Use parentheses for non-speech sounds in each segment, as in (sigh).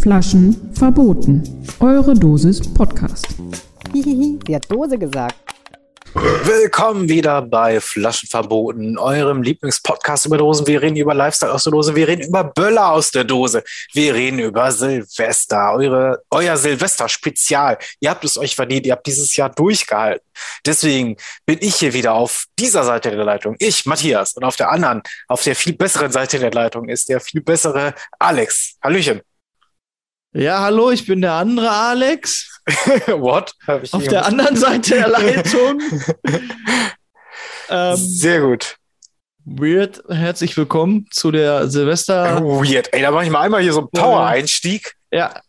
Flaschen verboten. Eure Dosis Podcast. Hihihi, (laughs) sie hat Dose gesagt. Willkommen wieder bei Flaschen verboten, eurem Lieblingspodcast über Dosen. Wir reden über Lifestyle aus der Dose, wir reden über Böller aus der Dose, wir reden über Silvester, eure, euer Silvester-Spezial. Ihr habt es euch verdient, ihr habt dieses Jahr durchgehalten. Deswegen bin ich hier wieder auf dieser Seite der Leitung, ich, Matthias, und auf der anderen, auf der viel besseren Seite der Leitung ist der viel bessere Alex. Hallöchen. Ja, hallo, ich bin der andere Alex. (laughs) What? Auf der anderen Seite der Leitung. (laughs) ähm, Sehr gut. Weird, herzlich willkommen zu der Silvester. Weird. Ey, da mache ich mal einmal hier so einen Power-Einstieg. Ja.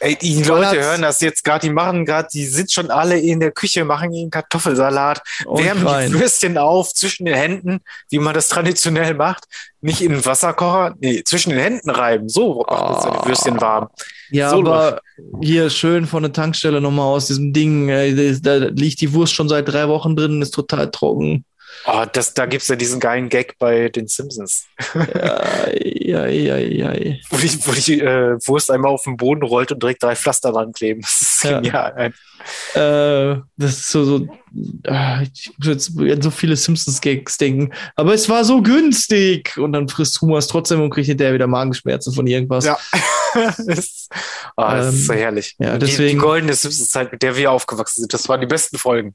Ey, die Leute hören das jetzt gerade, die machen gerade, die sind schon alle in der Küche, machen ihren Kartoffelsalat, Und wärmen rein. die Würstchen auf zwischen den Händen, wie man das traditionell macht. Nicht in den Wasserkocher, nee, zwischen den Händen reiben. So macht man so die Würstchen warm. Ja, So aber hier schön von der Tankstelle nochmal aus diesem Ding. Ey, da liegt die Wurst schon seit drei Wochen drin, ist total trocken. Oh, das, da gibt's ja diesen geilen Gag bei den Simpsons. Ja, ja, ja, ja. wo die, wo die äh, Wurst einmal auf den Boden rollt und direkt drei Pflaster dran kleben. Das ist Ja. genial. Äh, das ist so, so ah, ich muss jetzt an so viele Simpsons-Gags denken. Aber es war so günstig. Und dann frisst Humas trotzdem und kriegt hinterher wieder Magenschmerzen von irgendwas. Ja. (laughs) das, ah, das ist so Ähm, herrlich. ja, Die- die, deswegen- goldene Simpsons-Zeit, mit der wir aufgewachsen sind, das waren die besten Folgen.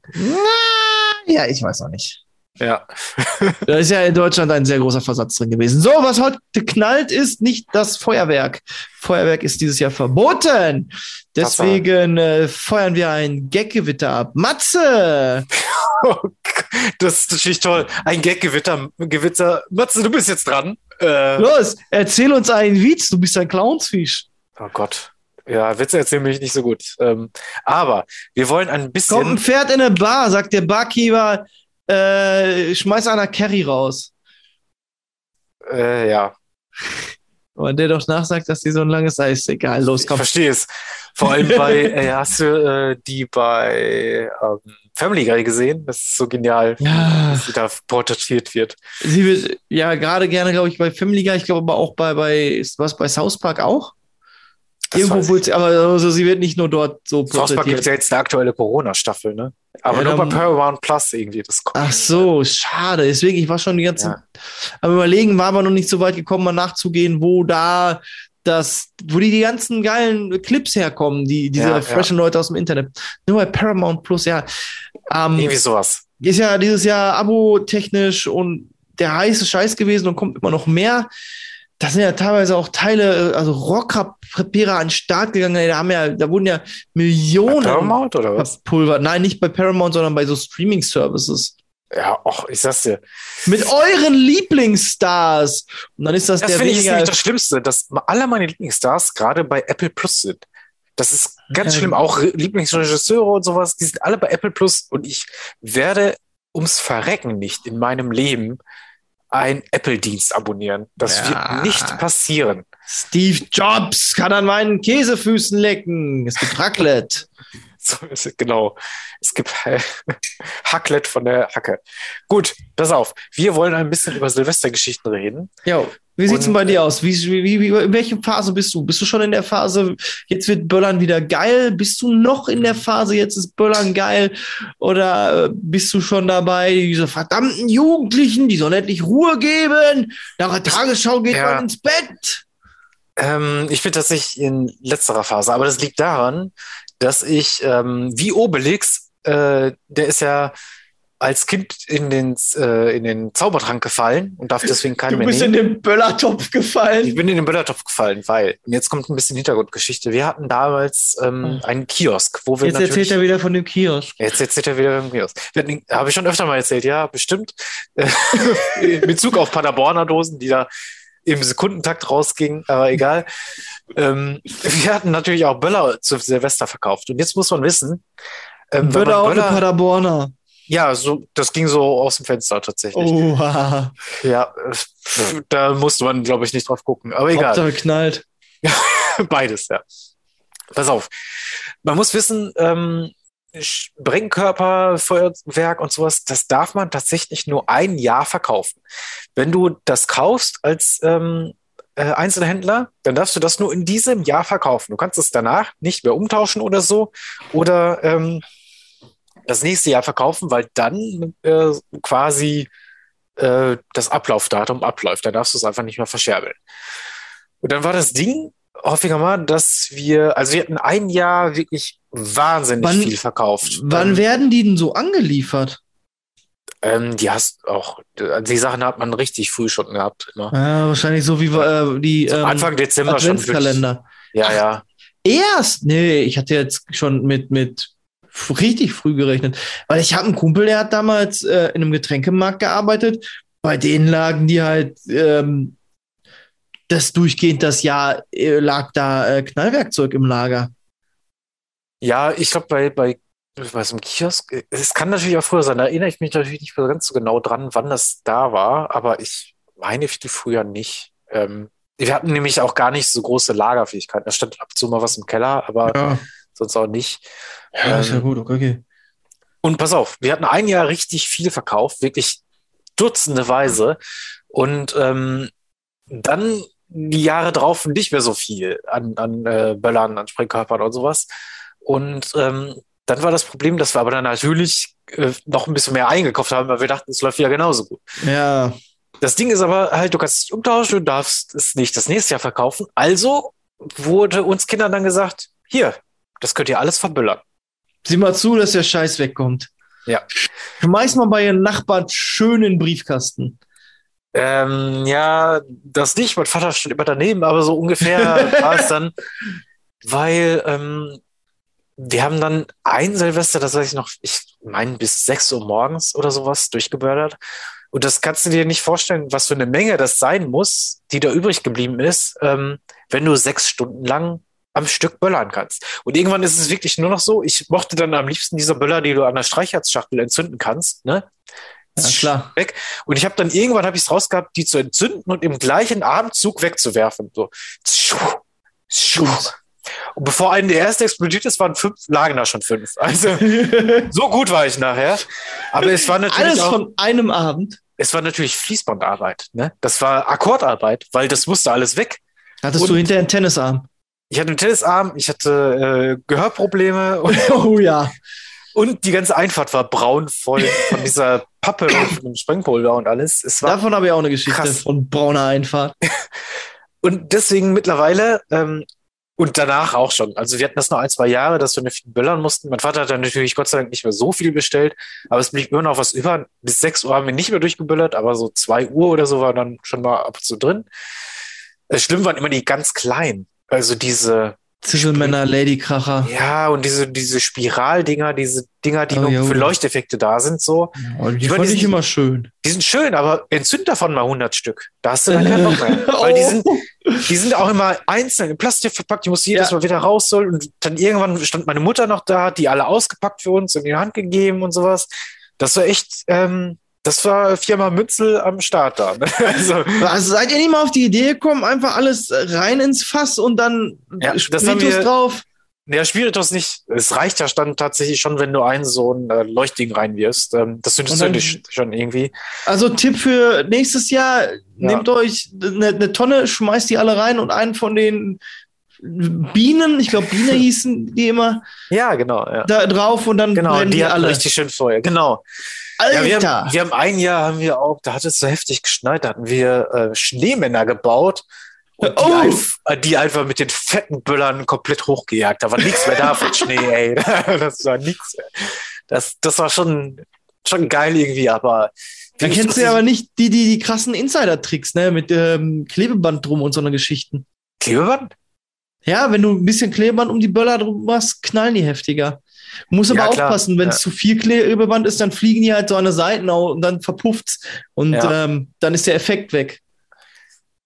Ja, ich weiß auch nicht. Ja. (laughs) Da ist ja in Deutschland ein sehr großer Versatz drin gewesen. So, was heute knallt, ist nicht das Feuerwerk. Feuerwerk ist dieses Jahr verboten. Deswegen äh, feuern wir ein Gaggewitter ab. Matze! (laughs) Das ist natürlich toll. Ein Gag-Gewitter. Gewitter. Matze, du bist jetzt dran. Äh, Los, erzähl uns einen Witz. Du bist ein Clownsfisch. oh Gott. Ja, Witze erzählen mich nicht so gut. Ähm, aber wir wollen ein bisschen. Kommt ein Pferd in eine Bar, sagt der Barkeeper, äh, schmeiß einer Carry raus. Äh, ja, Und der doch nachsagt, dass die so ein langes Ei ist. Egal, los, ich komm. verstehe es. Vor allem bei, (laughs) äh, hast du äh, die bei ähm, Family Guy gesehen? Das ist so genial, Ja. wie sie da porträtiert wird. Sie wird ja gerade gerne, glaube ich, bei Family Guy, ich glaube aber auch bei, bei, was bei South Park auch? Irgendwo sie, aber also sie wird nicht nur dort so Park gibt porträtiert. ja jetzt eine aktuelle Corona-Staffel, ne? Aber Ja, nur bei dann- Paramount Plus irgendwie. Das kommt. Ach so, schade. Deswegen, ich war schon die ganze Ja. am überlegen, war aber noch nicht so weit gekommen, mal nachzugehen, wo da das, wo die, die ganzen geilen Clips herkommen, die, diese Ja, ja. freshen Leute aus dem Internet. Nur bei Paramount Plus, ja. Ähm, Irgendwie sowas. ist ja dieses Jahr abo-technisch und der heiße Scheiß gewesen und kommt immer noch mehr. Da sind ja teilweise auch Teile, äh, also Rocker-Prepierer an den Start gegangen. ey, Da haben ja, da wurden ja Bei Millionen Paramount oder was? verpulvert. Nein, nicht bei Paramount, sondern bei so Streaming-Services. Ja, och, ich sag's dir. Mit euren Lieblingsstars. Und dann ist das, Das der finde ich nämlich das Schlimmste, dass alle meine Lieblingsstars gerade bei Apple Plus sind. Das ist ganz Ja. schlimm. Auch Re- Lieblingsregisseure und sowas, die sind alle bei Apple Plus und ich werde ums Verrecken nicht in meinem Leben einen Apple-Dienst abonnieren. Das Ja. wird nicht passieren. Steve Jobs kann an meinen Käsefüßen lecken. Es gibt Raclette. So ist es, genau. Es gibt äh, (laughs) Hacklet von der Hacke. Gut, pass auf. Wir wollen ein bisschen über Silvestergeschichten reden. Jo, wie sieht's denn Und- bei dir aus? Wie, wie, wie, in welcher Phase bist du? Bist du schon in der Phase, jetzt wird Böllern wieder geil? Bist du noch in der Phase, jetzt ist Böllern geil? Oder äh, bist du schon dabei, diese verdammten Jugendlichen, die sollen endlich Ruhe geben? Nach der Tagesschau geht Ja. man ins Bett. Ähm, ich bin tatsächlich in letzterer Phase, aber das liegt daran, dass ich, ähm, wie Obelix, äh, der ist ja als Kind in den, äh, in den Zaubertrank gefallen und darf deswegen keinen Du mehr bist nehmen. in den Böllertopf Ich gefallen. bin in den Böllertopf gefallen, weil, und jetzt kommt ein bisschen Hintergrundgeschichte. Wir hatten damals ähm, einen Kiosk, wo wir. Jetzt erzählt er wieder von dem Kiosk. Jetzt erzählt er wieder im Kiosk. Wir hatten- Habe ich schon öfter mal erzählt, ja, bestimmt. (laughs) in Bezug auf Paderborner Dosen, die da im Sekundentakt rausgingen, aber egal. Ähm, wir hatten natürlich auch Böller zu Silvester verkauft. Und jetzt muss man wissen, ähm, Böller man und Paderborner. ja, so, das ging so aus dem Fenster tatsächlich. Oha. Ja, da musste man, glaube ich, nicht drauf gucken. Aber egal. Hauptsache knallt. (laughs) Beides, ja. Pass auf. Man muss wissen, ähm, Sprengkörper, Feuerwerk und sowas, das darf man tatsächlich nur ein Jahr verkaufen. Wenn du das kaufst als ähm, äh, Einzelhändler, dann darfst du das nur in diesem Jahr verkaufen. Du kannst es danach nicht mehr umtauschen oder so oder ähm, das nächste Jahr verkaufen, weil dann äh, quasi äh, das Ablaufdatum abläuft. Dann darfst du es einfach nicht mehr verscherbeln. Und dann war das Ding häufiger mal, dass wir, also wir hatten ein Jahr wirklich wahnsinnig Wann- viel verkauft. Wann Ähm, werden die denn so angeliefert? ähm, die hast auch, die Sachen hat man richtig früh schon gehabt. Immer. Ja, wahrscheinlich so wie äh, die ähm, Anfang Dezember schon wirklich. Adventskalender. Ja, ja. Erst? Nee, ich hatte jetzt schon mit, mit richtig früh gerechnet. Weil ich habe einen Kumpel, der hat damals äh, in einem Getränkemarkt gearbeitet. Bei denen lagen die halt ähm, das durchgehend das Jahr äh, lag da äh, Knallwerkzeug im Lager. Ja, ich glaube, bei, bei, bei so einem Kiosk, äh, es kann natürlich auch früher sein, da erinnere ich mich natürlich nicht mehr ganz so genau dran, wann das da war, aber ich meine viel früher nicht. Ähm, wir hatten nämlich auch gar nicht so große Lagerfähigkeiten. Da stand ab und zu mal was im Keller, aber Ja, sonst auch nicht. ja ist ja Ähm, gut, okay. Und pass auf, wir hatten ein Jahr richtig viel verkauft, wirklich dutzendeweise. Und ähm, dann die Jahre drauf nicht mehr so viel an, an äh, Böllern, an Sprengkörpern und sowas. Und ähm, dann war das Problem, dass wir aber dann natürlich äh, noch ein bisschen mehr eingekauft haben, weil wir dachten, es läuft wieder genauso gut. Ja, Das Ding ist aber halt, du kannst es nicht umtauschen, du darfst es nicht das nächste Jahr verkaufen. Also wurde uns Kindern dann gesagt, hier, das könnt ihr alles verböllern. sieh mal zu, dass der Scheiß wegkommt. Ja. Schmeiß mal bei ihren Nachbarn schön in den Briefkasten. Ähm, ja, das nicht. Mein Vater steht immer daneben, aber so ungefähr (laughs) war es dann, weil ähm, wir haben dann ein Silvester, das weiß ich noch, ich meine bis 6 Uhr morgens oder sowas durchgebördert. Und das kannst du dir nicht vorstellen, was für eine Menge das sein muss, die da übrig geblieben ist, ähm, wenn du sechs Stunden lang am Stück böllern kannst. Und irgendwann ist es wirklich nur noch so, ich mochte dann am liebsten diese Böller, die du an der Streichholzschachtel entzünden kannst, ne? Ja, klar. Weg. Und ich habe dann irgendwann habe ich es rausgehabt, die zu entzünden und im gleichen Atemzug wegzuwerfen. So. Und bevor einen der erste explodiert ist, waren fünf, lagen da schon fünf. Also (laughs) so gut war ich nachher. Aber es war natürlich Alles auch, von einem Abend. es war natürlich Fließbandarbeit. Ne? Das war Akkordarbeit, weil das musste alles weg. Hattest Und- du hinterher einen Tennisarm? Ich hatte einen Tennisarm, ich hatte äh, Gehörprobleme und, (laughs) Oh ja. und die ganze Einfahrt war braun voll von dieser (laughs) Pappe und von dem Sprengpulver und alles. Es war Davon habe ich auch eine Geschichte krass. von brauner Einfahrt. (laughs) Und deswegen mittlerweile ähm, und danach auch schon. Also wir hatten das noch ein, zwei Jahre, dass wir viel böllern mussten. Mein Vater hat dann natürlich Gott sei Dank nicht mehr so viel bestellt, aber es blieb immer noch was über. Bis 6 Uhr haben wir nicht mehr durchgeböllert, aber so 2 Uhr oder so war dann schon mal ab und zu drin. Schlimm waren immer die ganz kleinen. Also diese, Zisselmänner, Ladykracher. ja, und diese, diese Spiraldinger, diese Dinger, die Oh, nur ja, für oh. Leuchteffekte da sind, so. Oh, die Ich fand ich immer schön. Die sind schön, aber entzünd davon mal 100 Stück. Da hast du dann keinen Bock mehr. (laughs) Weil die sind, Die sind auch immer einzeln in Plastik verpackt. Die musst jedes Ja. Mal wieder rausholen. Und dann irgendwann stand meine Mutter noch da, hat die alle ausgepackt für uns und in die Hand gegeben und sowas. Das war echt, ähm, das war Firma Mützel am Start da. ne? (laughs) Also, Also seid ihr nicht mal auf die Idee gekommen, einfach alles rein ins Fass und dann Ja, Spiritus drauf? ja, Spiritus nicht. Es reicht ja dann tatsächlich schon, wenn du einen so ein äh, Leuchtding reinwirfst. Ähm, das findest du schon irgendwie. Also Tipp für nächstes Jahr, nehmt euch eine, eine Tonne, schmeißt die alle rein und einen von den Bienen, ich glaube Biene (laughs) hießen die immer, Ja, genau. Ja. da drauf und dann Genau, brennen die die alle. richtig schön Feuer. Genau. Alter! Ja, wir, haben, wir haben ein Jahr haben wir auch, da hat es so heftig geschneit, da hatten wir äh, Schneemänner gebaut und die, Oh! einf äh, die einfach mit den fetten Böllern komplett hochgejagt. Da war nichts mehr da von Schnee, ey. (laughs) Das war nichts mehr. Das, das war schon schon geil irgendwie, aber. Da kennst du ja aber nicht die, die, die krassen Insider-Tricks, ne? Mit ähm, Klebeband drum und so eine Geschichten. Klebeband? Ja, wenn du ein bisschen Klebeband um die Böller drum machst, knallen die heftiger. Muss aber Ja, aufpassen, wenn es Ja. zu viel Klebeband ist, dann fliegen die halt so an der Seiten au- und dann verpufft's. Und Ja. ähm, dann ist der Effekt weg.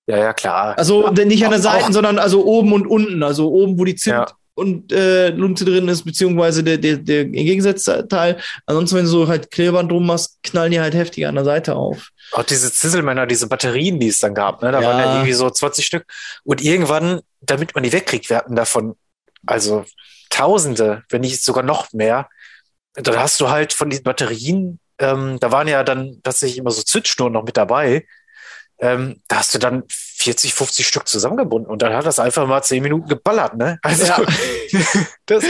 Ja, ja, klar. Also nicht an der auch- sondern also oben und unten. Also oben, wo die Zimt und äh, Lunte drin ist, beziehungsweise der, der, der Gegensatzteil. Ansonsten, wenn du so halt Klebeband drum machst, knallen die halt heftiger an der Seite auf. Auch diese Zisselmänner, diese Batterien, die es dann gab, ne? Da waren ja irgendwie so 20 Stück. Und irgendwann, damit man die wegkriegt, wir hatten davon, also Tausende, wenn nicht sogar noch mehr. Dann hast du halt von diesen Batterien, ähm, da waren ja dann tatsächlich immer so Zündschnurren noch mit dabei. Ähm, da hast du dann 40, 50 Stück zusammengebunden und dann hat das einfach mal 10 Minuten geballert, ne? Also, Ja. (laughs) das,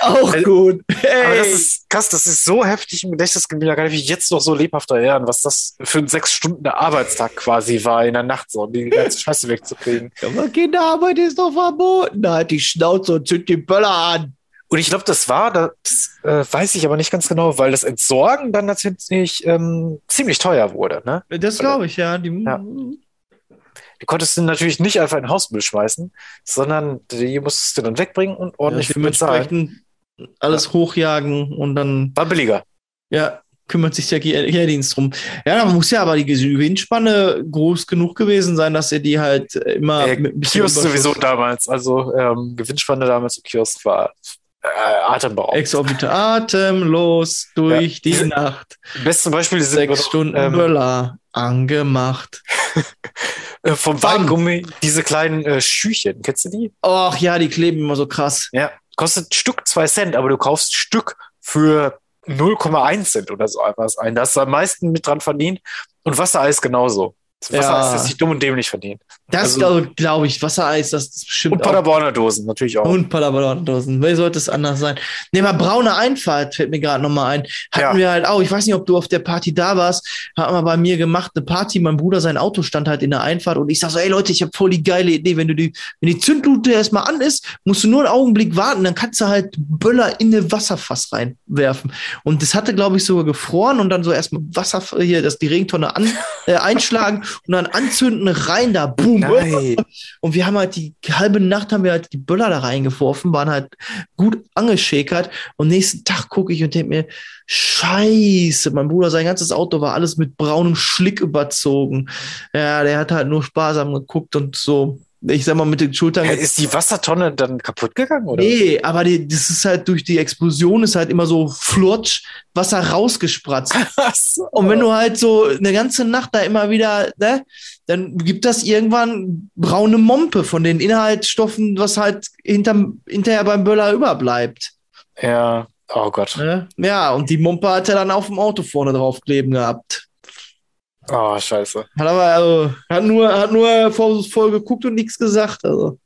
Auch Also- gut. aber das Hey. ist krass, das ist so heftig im Gedächtnis geblieben, da kann ich mich jetzt noch so lebhaft erinnern, was das für ein sechs Stunden Arbeitstag quasi war in der Nacht, so um die ganze Scheiße wegzukriegen. Aber Kinderarbeit ist doch verboten. Hat die Schnauze und zünd die Böller an. Und ich glaube, das war, das äh, weiß ich aber nicht ganz genau, weil das Entsorgen dann tatsächlich ähm, ziemlich teuer wurde. Ne? Das glaube ich, ja. Die, Ja. Die konntest du natürlich nicht einfach in den Hausmüll schmeißen, sondern die musstest du dann wegbringen und ordentlich ja, für bezahlen. dementsprechend alles hochjagen und dann War billiger. ja, kümmert sich der Kehrdienst drum. Ja, da muss ja aber die Gewinnspanne groß genug gewesen sein, dass er die halt immer Äh, mit Kiosk sowieso damals. Also ähm, Gewinnspanne damals im Kiosk war äh, atemberaubend. Exorbitant atemlos durch die Diese- Nacht. Bestes Beispiel sind Sechs Stunden ähm, Böller angemacht. (laughs) äh, vom Bam. Weingummi diese kleinen äh, Schüchen. Kennst du die? Ach ja, die kleben immer so krass. Ja. Kostet Stück zwei Cent, aber du kaufst Stück für 0,1 Cent oder so etwas ein. Da hast du am meisten mit dran verdient. Und Wassereis genauso. Wassereis Ja. ist sich dumm und dämlich verdient. Das Also- glaube ich, Wassereis, das ist bestimmt Und. Paderborner Dosen natürlich auch. Und Paderborn-Dosen. Wer sollte es anders sein? Ne, mal braune Einfahrt fällt mir gerade nochmal ein. Hatten Ja. wir halt auch, ich weiß nicht, ob du auf der Party da warst, haben wir bei mir gemacht, eine Party, mein Bruder, sein Auto stand halt in der Einfahrt und ich sag so, ey Leute, ich habe voll die geile Idee, wenn du die, wenn die Zündlute erstmal an ist, musst du nur einen Augenblick warten, dann kannst du halt Böller in eine Wasserfass reinwerfen. Und das hatte, glaube ich, sogar gefroren und dann so erstmal Wasser hier, das die Regentonne an, äh, (laughs) einschlagen und dann anzünden, rein da, boom. Nein. Und wir haben halt die halbe Nacht haben wir halt die Böller da reingeworfen, waren halt gut angeschäkert. Und nächsten Tag gucke ich und denke mir, Scheiße, mein Bruder, sein ganzes Auto war alles mit braunem Schlick überzogen. Ja, der hat halt nur sparsam geguckt und so, ich sag mal, mit den Schultern. Äh, Ist die Wassertonne dann kaputt gegangen? Oder? Nee, aber die, das ist halt durch die Explosion ist halt immer so flutsch Wasser rausgespratzt. (laughs) So. Und wenn du halt so eine ganze Nacht da immer wieder, ne, dann gibt das irgendwann braune Mompe von den Inhaltsstoffen, was halt hinterm, hinterher beim Böller überbleibt. Ja, oh Gott. Ne? Ja, und die Mompe hat er dann auf dem Auto vorne drauf kleben gehabt. Oh, scheiße. Hat aber, also, hat nur, hat nur voll, voll geguckt und nichts gesagt. Also.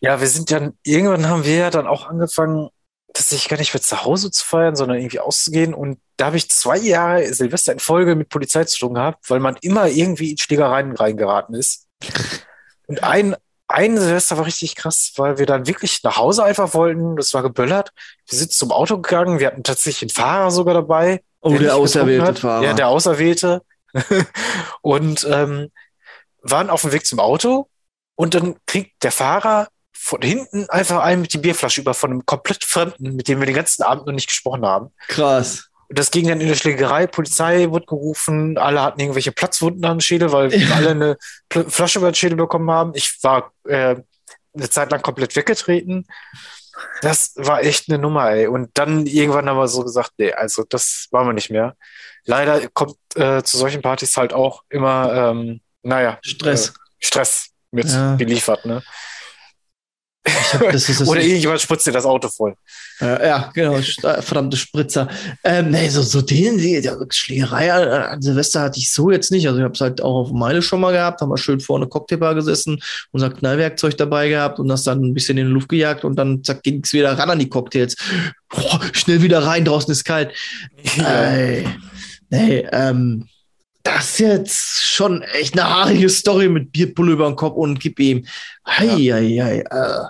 Ja, wir sind dann, irgendwann haben wir ja dann auch angefangen, tatsächlich gar nicht mehr zu Hause zu feiern, sondern irgendwie auszugehen. Und da habe ich zwei Jahre Silvester in Folge mit Polizei zu tun gehabt, weil man immer irgendwie in Schlägereien reingeraten ist. (laughs) Und ein, ein Silvester war richtig krass, weil wir dann wirklich nach Hause einfach wollten. Das war geböllert. Wir sind zum Auto gegangen. Wir hatten tatsächlich einen Fahrer sogar dabei. Oh, der der auserwählte. Fahrer. Ja, der Auserwählte. (laughs) und ähm, waren auf dem Weg zum Auto und dann kriegt der Fahrer von hinten einfach einen mit die Bierflasche über von einem komplett Fremden, mit dem wir den ganzen Abend noch nicht gesprochen haben. Krass. Und das ging dann in der Schlägerei, Polizei wurde gerufen, alle hatten irgendwelche Platzwunden am Schädel, weil wir alle eine Flasche über den Schädel bekommen haben. Ich war äh, eine Zeit lang komplett weggetreten. Das war echt eine Nummer, ey. Und dann irgendwann haben wir so gesagt, nee, also das wollen wir nicht mehr. Leider kommt äh, zu solchen Partys halt auch immer, ähm, naja, Stress. Äh, Stress mit Ja. geliefert, ne? Ich hab, (laughs) Oder irgendjemand spritzt dir das Auto voll. Ja, ja, genau, st- verdammte Spritzer. Ähm, nee, so, so den, die, ja, Schlägerei an, an Silvester hatte ich so jetzt nicht. Also ich habe es halt auch auf Meile schon mal gehabt, haben wir schön vorne Cocktailbar gesessen, unser Knallwerkzeug dabei gehabt und das dann ein bisschen in die Luft gejagt und dann zack ging's wieder ran an die Cocktails. Boah, schnell wieder rein, draußen ist kalt. (laughs) Ey, nee, ähm, das ist jetzt schon echt eine haarige Story mit Bierpulle über den Kopf und gib ihm. Hei, hei, hei, äh,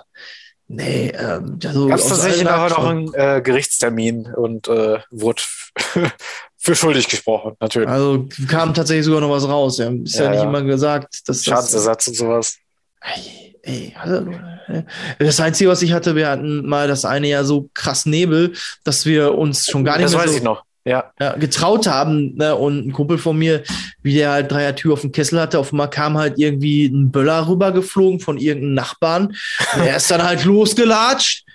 nee, ähm, also Gab es tatsächlich nachher noch einen äh, Gerichtstermin und äh, wurde (laughs) für schuldig gesprochen, natürlich. Also kam tatsächlich sogar noch was raus. Ja. Ist ja, Ja, nicht ja. immer gesagt, dass das. Schadensersatz und sowas. Ey, ey, hallo. Das Einzige, was ich hatte, wir hatten mal das eine Jahr so krass Nebel, dass wir uns schon gar nicht Das mehr weiß so ich noch. Ja. Ja, getraut haben. Ne? Und ein Kumpel von mir, wie der halt Dreier Tür auf dem Kessel hatte, auf einmal kam halt irgendwie ein Böller rübergeflogen von irgendeinem Nachbarn. Er ist dann halt losgelatscht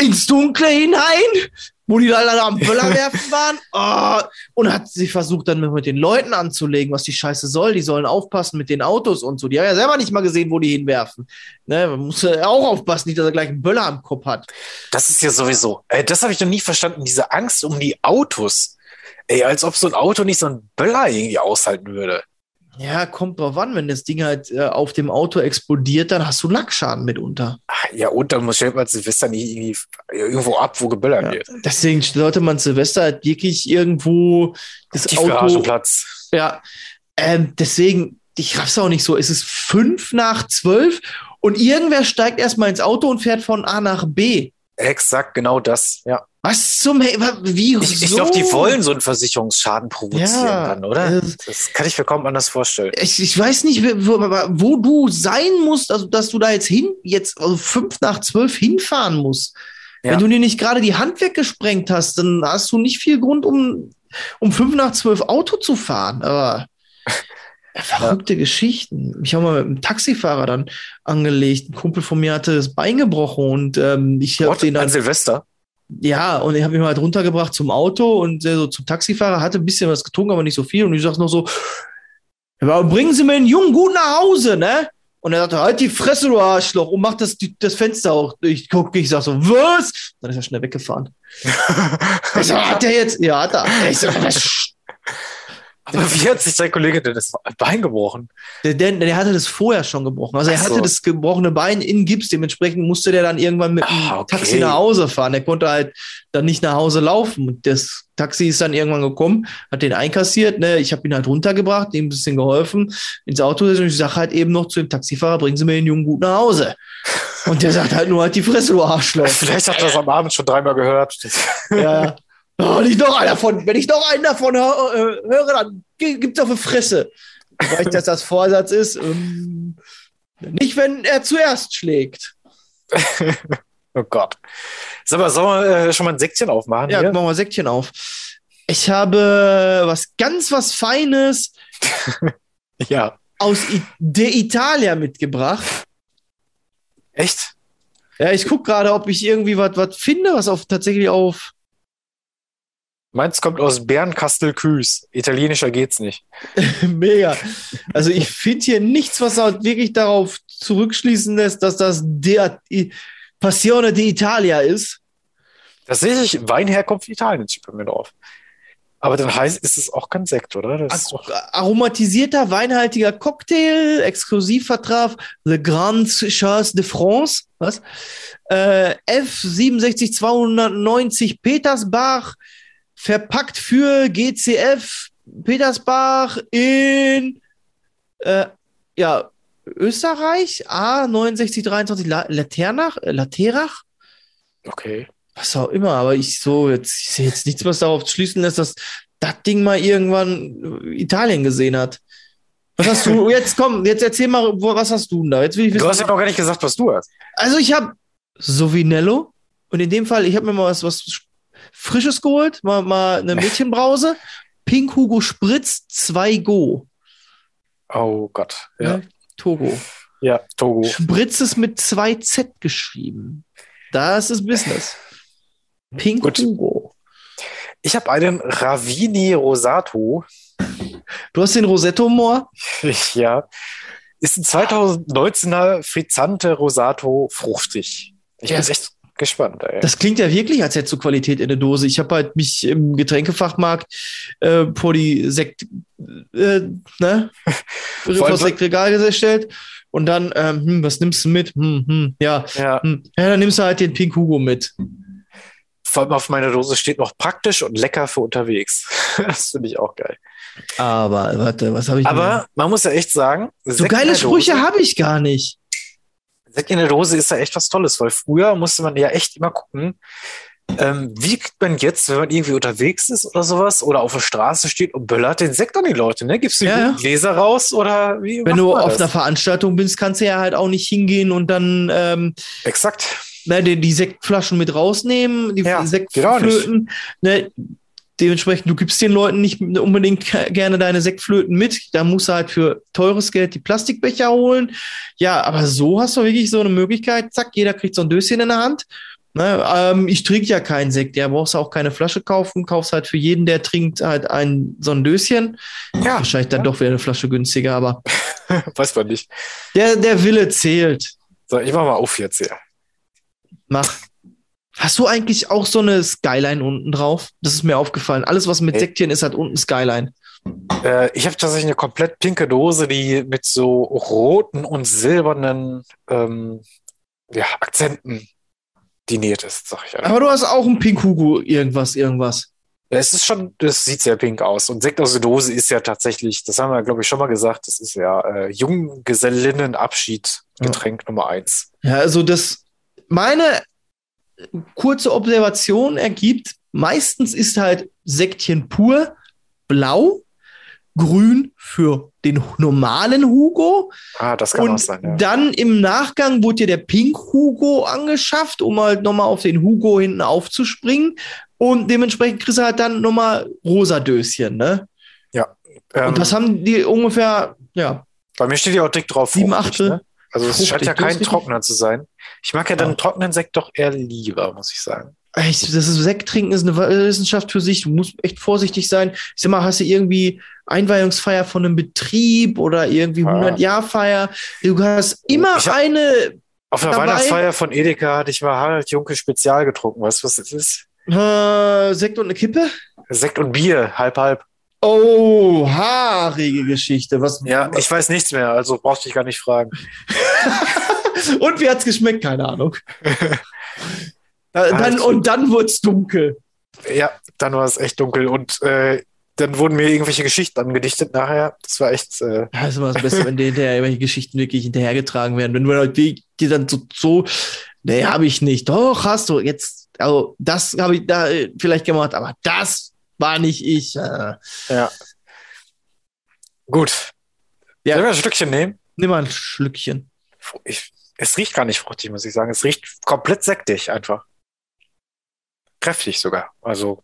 ins Dunkle hinein, wo die leider am Böller werfen waren. Oh, (laughs) und hat sich versucht, dann mit den Leuten anzulegen, was die Scheiße soll. Die sollen aufpassen mit den Autos und so. Die haben ja selber nicht mal gesehen, wo die hinwerfen. Ne? Man muss ja auch aufpassen, nicht, dass er gleich einen Böller am Kopf hat. Das ist ja sowieso. Ey, das habe ich noch nie verstanden, diese Angst um die Autos. Ey, als ob so ein Auto nicht so ein Böller irgendwie aushalten würde. Ja, kommt drauf an, wenn das Ding halt äh, auf dem Auto explodiert, dann hast du Lackschaden mitunter. Ach, ja, und dann muss stellt man Silvester nicht irgendwie irgendwo ab, wo geböllert wird. Deswegen sollte man Silvester halt wirklich irgendwo das Auto. Tiefgaragenplatz. Ja, ähm, deswegen, ich raff's auch nicht so. Es ist fünf nach zwölf und irgendwer steigt erstmal ins Auto und fährt von A nach B. Exakt, genau das. Ja. Was zum He wa- wie Ich, ich glaube, die wollen so einen Versicherungsschaden provozieren Ja, dann, oder? das- Das kann ich mir kaum anders vorstellen. Ich, ich weiß nicht, wo, wo du sein musst, also dass du da jetzt hin, jetzt also fünf nach zwölf hinfahren musst. Ja. Wenn du dir nicht gerade die Hand weggesprengt hast, dann hast du nicht viel Grund, um, um fünf nach zwölf Auto zu fahren. Aber verrückte Geschichten. Ich habe mal mit einem Taxifahrer dann angelegt. Ein Kumpel von mir hatte das Bein gebrochen und ähm, ich habe den An dann Silvester? ja, und ich habe ihn halt runtergebracht zum Auto und äh, so zum Taxifahrer, hatte ein bisschen was getrunken, aber nicht so viel. Und ich sag noch so, "Ja, aber bringen Sie mir den Jungen gut nach Hause, ne? Und er sagte, halt die Fresse, du Arschloch, und mach das, das Fenster auch. Ich gucke, ich sag so, was? Dann ist er schnell weggefahren. (laughs) ich so, hat der jetzt? Ja, hat er. Ich so, was? Aber wie hat sich dein Kollege denn das Bein gebrochen? Der, der, der hatte das vorher schon gebrochen. Also er Ach so. hatte das gebrochene Bein in Gips. Dementsprechend musste der dann irgendwann mit dem Ah, okay. Taxi nach Hause fahren. Der konnte halt dann nicht nach Hause laufen. Und das Taxi ist dann irgendwann gekommen, hat den einkassiert. Ne? Ich habe ihn halt runtergebracht, ihm ein bisschen geholfen, ins Auto gesetzt und ich sage halt eben noch zu dem Taxifahrer, bringen Sie mir den Jungen gut nach Hause. Und der sagt halt nur halt die Fresse, du Arschloch. (laughs) Vielleicht hat er das am Abend schon dreimal gehört. ja. Oh, nicht noch einer davon. Wenn ich noch einen davon hö- äh, höre, dann gibt's auf die Fresse. Vielleicht, dass das Vorsatz ist. Ähm, nicht, wenn er zuerst schlägt. (laughs) Oh Gott. Sag mal, sollen wir äh, schon mal ein Säckchen aufmachen? Ja, hier? machen wir mal Säckchen auf. Ich habe was ganz was Feines (laughs) ja. aus I der Italia mitgebracht. Echt? Ja, ich gucke gerade, ob ich irgendwie was was finde, was auf tatsächlich auf Meins kommt aus Bernkastel-Küß. Italienischer geht's nicht. (laughs) Mega. Also ich finde hier nichts, was wirklich darauf zurückschließen lässt, dass das der Passione d'Italia ist. Tatsächlich, Weinherkunft Italien steht bei mir drauf. Aber dann heißt, ist es auch kein Sekt, oder? Das Aromatisierter, weinhaltiger Cocktail, Exklusivvertrag Le Grand Chance de France, was? Äh, F67290 Petersbach, verpackt für GCF Petersbach in äh, ja, Österreich, A6923 La Laternach, äh, Laterach, okay. was auch immer, aber ich so, jetzt, ich sehe jetzt nichts, was darauf schließen lässt, dass das Ding mal irgendwann äh, Italien gesehen hat. Was hast du, (laughs) jetzt komm, jetzt erzähl mal, was hast du denn da? Jetzt will ich Du wissen. hast ja noch gar nicht gesagt, was du hast. Also ich habe Sovinello und in dem Fall, ich habe mir mal was, was Frisches geholt, mal, mal eine Mädchenbrause. (laughs) Pink Hugo Spritz 2 Go. Oh Gott. Ja, Ne? Togo. ja Togo. Spritz ist mit 2 Z geschrieben. Das ist Business. Pink Gut. Hugo. Ich habe einen Ravini Rosato. Du hast den Rosetto Moor. (laughs) ja. Ist ein 2019er Frizzante Rosato fruchtig. Ich Ja. bin echt gespannt. Ey. Das klingt ja wirklich, als hättest du Qualität in der Dose. Ich habe halt mich im Getränkefachmarkt äh, vor die Sekt, äh, ne? (laughs) vor das Sektregal gestellt und dann, ähm, hm, was nimmst du mit? Hm, hm, ja, ja. hm. ja, dann nimmst du halt den Pink Hugo mit. Vor allem auf meiner Dose steht noch praktisch und lecker für unterwegs. (laughs) das finde ich auch geil. Aber warte, was habe ich? Aber man muss ja echt sagen, so geile Sprüche habe ich gar nicht. Sekt in der Dose ist ja echt was Tolles, weil früher musste man ja echt immer gucken, Ähm, wie kriegt man jetzt, wenn man irgendwie unterwegs ist oder sowas oder auf der Straße steht und böllert den Sekt an die Leute, ne? Gibst du Ja. Gläser raus oder wie? Wenn du auf das? einer Veranstaltung bist, kannst du ja halt auch nicht hingehen und dann ähm, Exakt. ne, die, die Sektflaschen mit rausnehmen, die Ja, Sektflöten. Ne, dementsprechend, du gibst den Leuten nicht unbedingt gerne deine Sektflöten mit. Da musst du halt für teures Geld die Plastikbecher holen. Ja, aber so hast du wirklich so eine Möglichkeit. Zack, jeder kriegt so ein Döschen in der Hand. Ne, ähm, ich trinke ja keinen Sekt, ja, brauchst du auch keine Flasche kaufen, kaufst halt für jeden, der trinkt, halt ein so ein Döschen. Ja, Wahrscheinlich dann doch wieder eine Flasche günstiger, aber (laughs) weiß man nicht. der, der Wille zählt. So, ich mach mal auf jetzt hier. Mach. Hast du eigentlich auch so eine Skyline unten drauf? Das ist mir aufgefallen. Alles, was mit Nee. Sektchen ist, hat unten Skyline. Äh, ich habe tatsächlich eine komplett pinke Dose, die mit so roten und silbernen ähm, ja, Akzenten diniert ist, sag ich einfach. Aber du hast auch ein Pink Hugo irgendwas, irgendwas. Es ist schon, das sieht sehr pink aus. Und Sekt aus der Dose ist ja tatsächlich, das haben wir, glaube ich, schon mal gesagt, das ist ja äh, Junggesellinnenabschied, Getränk Nummer eins. Ja, also das, meine kurze Observation ergibt, meistens ist halt Sektchen pur blau, grün für den normalen Hugo Ah, das kann auch Und sein, ja. dann im Nachgang wurde dir der Pink Hugo angeschafft, um halt nochmal auf den Hugo hinten aufzuspringen. Und dementsprechend kriegst du halt dann nochmal rosa Döschen, ne? Ähm, Und das haben die ungefähr, ja, bei mir steht ja auch dick drauf. Sieben Achtel. Ne? Also es scheint ja kein durstig. Trockener zu sein. Ich mag ja Ja. den trockenen Sekt doch eher lieber, muss ich sagen. echt, das ist Sekt trinken ist eine Wissenschaft für sich. Du musst echt vorsichtig sein. Ich sag mal, hast du irgendwie Einweihungsfeier von einem Betrieb oder irgendwie Ah. 100-Jahr-Feier. Du hast immer Ich hab- eine Auf einer Dabei- Weihnachtsfeier von Edeka hatte ich mal Harald Junke Spezial getrunken. Weißt du, was das ist? äh, Sekt und eine Kippe. Sekt und Bier, halb, halb. Oh, haarige Geschichte. Was, Ja, ich weiß nichts mehr, also brauchst dich gar nicht fragen. (laughs) Und wie hat's geschmeckt? Keine Ahnung. (laughs) Äh, dann, und dann wird's dunkel. Ja, dann war es echt dunkel und äh, dann wurden mir irgendwelche Geschichten angedichtet nachher. Das war echt, äh, Ja, ist immer das Beste, wenn dir hinterher irgendwelche Geschichten wirklich hinterhergetragen werden. Wenn du halt die, die dann so, so nee, habe ich nicht. Doch, hast du. Jetzt, also das habe ich da äh, vielleicht gemacht, aber das war nicht ich. Äh, ja. Gut. Ja. Sollen wir ein Stückchen nehmen? nimm mal ein Schlückchen. Ich, es riecht gar nicht fruchtig, muss ich sagen. Es riecht komplett sektig einfach. Kräftig sogar. Also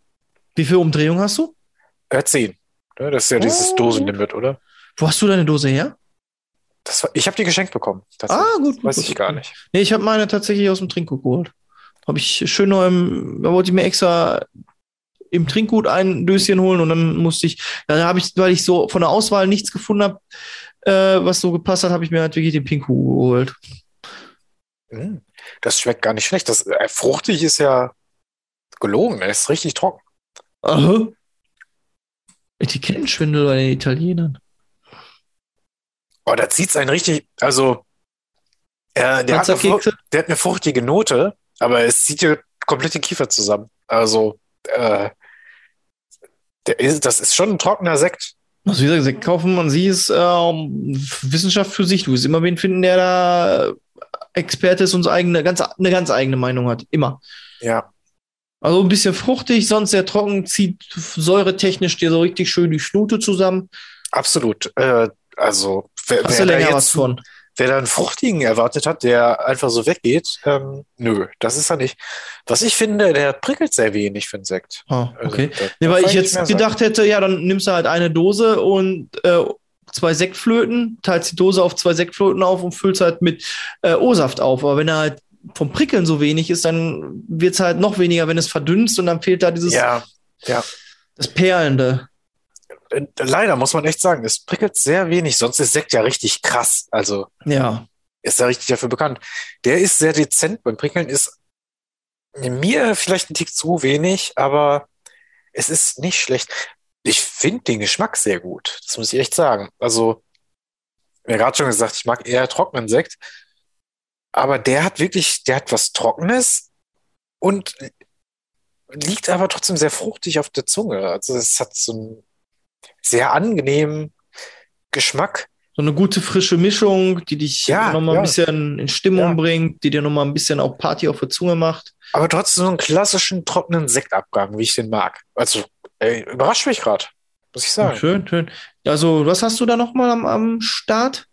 Wie viel Umdrehung hast du? äh, 10. Ne, Das ist ja dieses Oh. Dosenlimit, oder? Wo hast du deine Dose her? Das war, ich habe die geschenkt bekommen. Ah, gut, gut, Weiß gut, ich gut. gar nicht. Nee, ich habe meine tatsächlich aus dem Trinkgut geholt. Habe ich schön noch im, da wollte ich mir extra im Trinkgut ein Döschen holen und dann musste ich, dann habe ich, weil ich so von der Auswahl nichts gefunden habe, äh, was so gepasst hat, habe ich mir halt wirklich den Pinku geholt. Mm, Das schmeckt gar nicht schlecht. Das äh, fruchtig ist ja gelogen. Er ist richtig trocken. Aha. Etikettenschwindel bei den Italienern. Oh, da zieht's einen richtig. Also, äh, der, hat eine, der hat eine fruchtige Note, aber es zieht ja komplett den Kiefer zusammen. Also, äh, ist, das ist schon ein trockener Sekt. Also wie gesagt, Sekt kaufen man sie ist ähm, Wissenschaft für sich. Du wirst immer wen finden, der da Experte ist und eigene, ganz, eine ganz eigene Meinung hat. Immer. Ja. Also ein bisschen fruchtig, sonst sehr trocken, zieht säuretechnisch dir so richtig schön die Schnute zusammen. Absolut. Äh, also, wer, Hast wer, du da länger was jetzt, von? Wer da einen fruchtigen erwartet hat, der einfach so weggeht, ähm, nö, das ist er nicht. Was ich finde, der prickelt sehr wenig für einen Sekt. Ah, Also, okay. da- Nee, weil ich jetzt gedacht hätte, ja, dann nimmst du halt eine Dose und äh, zwei Sektflöten, teilst die Dose auf zwei Sektflöten auf und füllst halt mit äh, O-Saft auf. Aber wenn er halt vom Prickeln so wenig ist, dann wird es halt noch weniger, wenn es verdünnst und dann fehlt da dieses Ja, ja. das Perlende. Äh, Leider muss man echt sagen, es prickelt sehr wenig. Sonst ist Sekt ja richtig krass. Also Ja. ist ja richtig dafür bekannt. Der ist sehr dezent. Beim Prickeln ist mir vielleicht ein Tick zu wenig, aber es ist nicht schlecht. Ich finde den Geschmack sehr gut. Das muss ich echt sagen. Also, mir gerade schon gesagt, ich mag eher trockenen Sekt. Aber der hat wirklich, der hat was Trockenes und liegt aber trotzdem sehr fruchtig auf der Zunge. Also, es hat so einen sehr angenehmen Geschmack. So eine gute frische Mischung, die dich Ja, nochmal ja. ein bisschen in Stimmung Ja. bringt, die dir nochmal ein bisschen auch Party auf der Zunge macht. Aber trotzdem so einen klassischen trockenen Sektabgang, wie ich den mag. Also, ey, überrascht mich gerade, muss ich sagen. Schön, schön. Also, was hast du da nochmal am, am Start?